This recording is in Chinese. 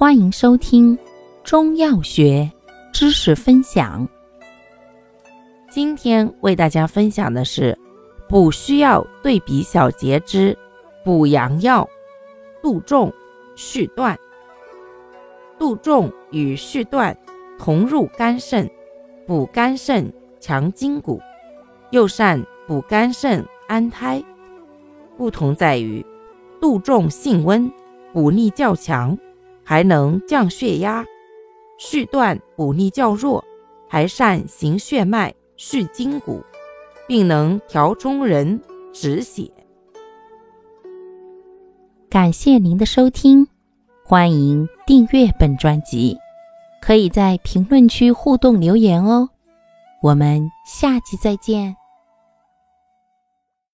欢迎收听中药学知识分享。今天为大家分享的是补虚药对比小节之补阳药杜仲、续断。杜仲与续断同入肝肾，补肝肾、强筋骨，又善补肝肾、安胎。不同在于，杜仲性温，补力较强。还能降血压，续断补力较弱，还善行血脉、续筋骨，并能调中人、止血。感谢您的收听，欢迎订阅本专辑，可以在评论区互动留言哦。我们下期再见。